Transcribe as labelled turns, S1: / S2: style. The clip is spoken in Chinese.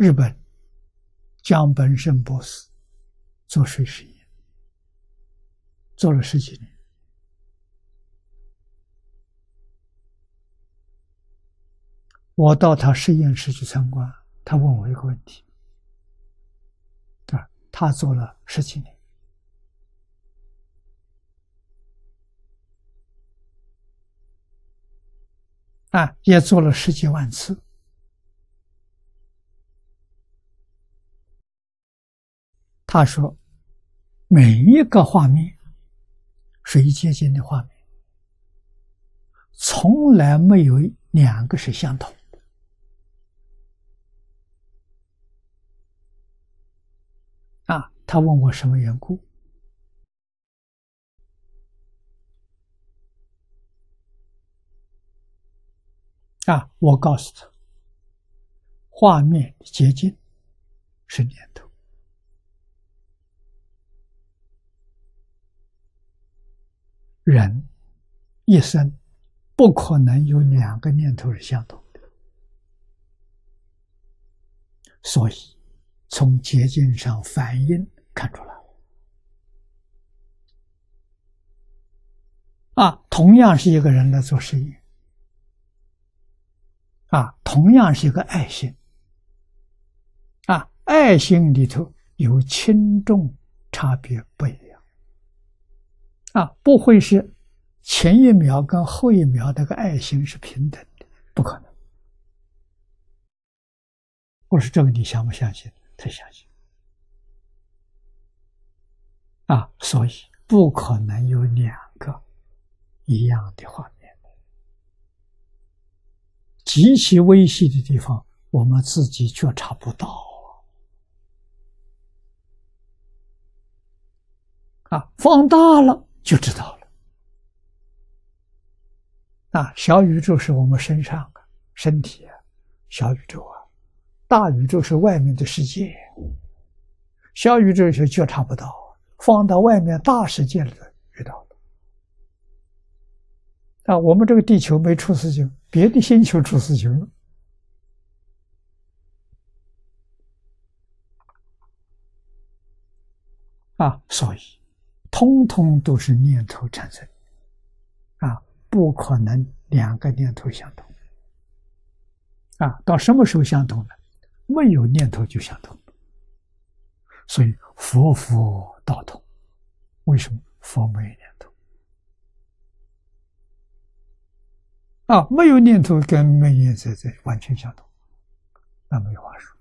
S1: 日本江本胜博士做水实验，做了十几年。我到他实验室去参观，他问我一个问题：啊，他做了十几年，啊，也做了十几万次。他说：“每一个画面，水结晶的画面，从来没有两个是相同的。”啊，他问我什么缘故？啊，我告诉他，画面结晶是念头。人一生不可能有两个念头是相同的，所以从结晶上反应看出来。啊，同样是一个人来做实验，啊，同样是一个爱心，啊，爱心里头有轻重差别不一样。啊，不会是前一秒跟后一秒那个爱心是平等的，不可能。我说这个你相不相信？他相信。啊，所以不可能有两个一样的画面。极其微细的地方，我们自己觉察不到。啊，放大了。就知道了。啊，小宇宙是我们身上的身体啊，小宇宙啊，大宇宙是外面的世界，小宇宙就觉察不到，放到外面大世界里头遇到了。啊，我们这个地球没出事情，别的星球出事情了。啊，所以。通通都是念头产生，啊，不可能两个念头相同，啊，到什么时候相同呢？没有念头就相同，所以佛佛道同，为什么佛没有念头？啊，没有念头跟没念在在完全相同，那没话说。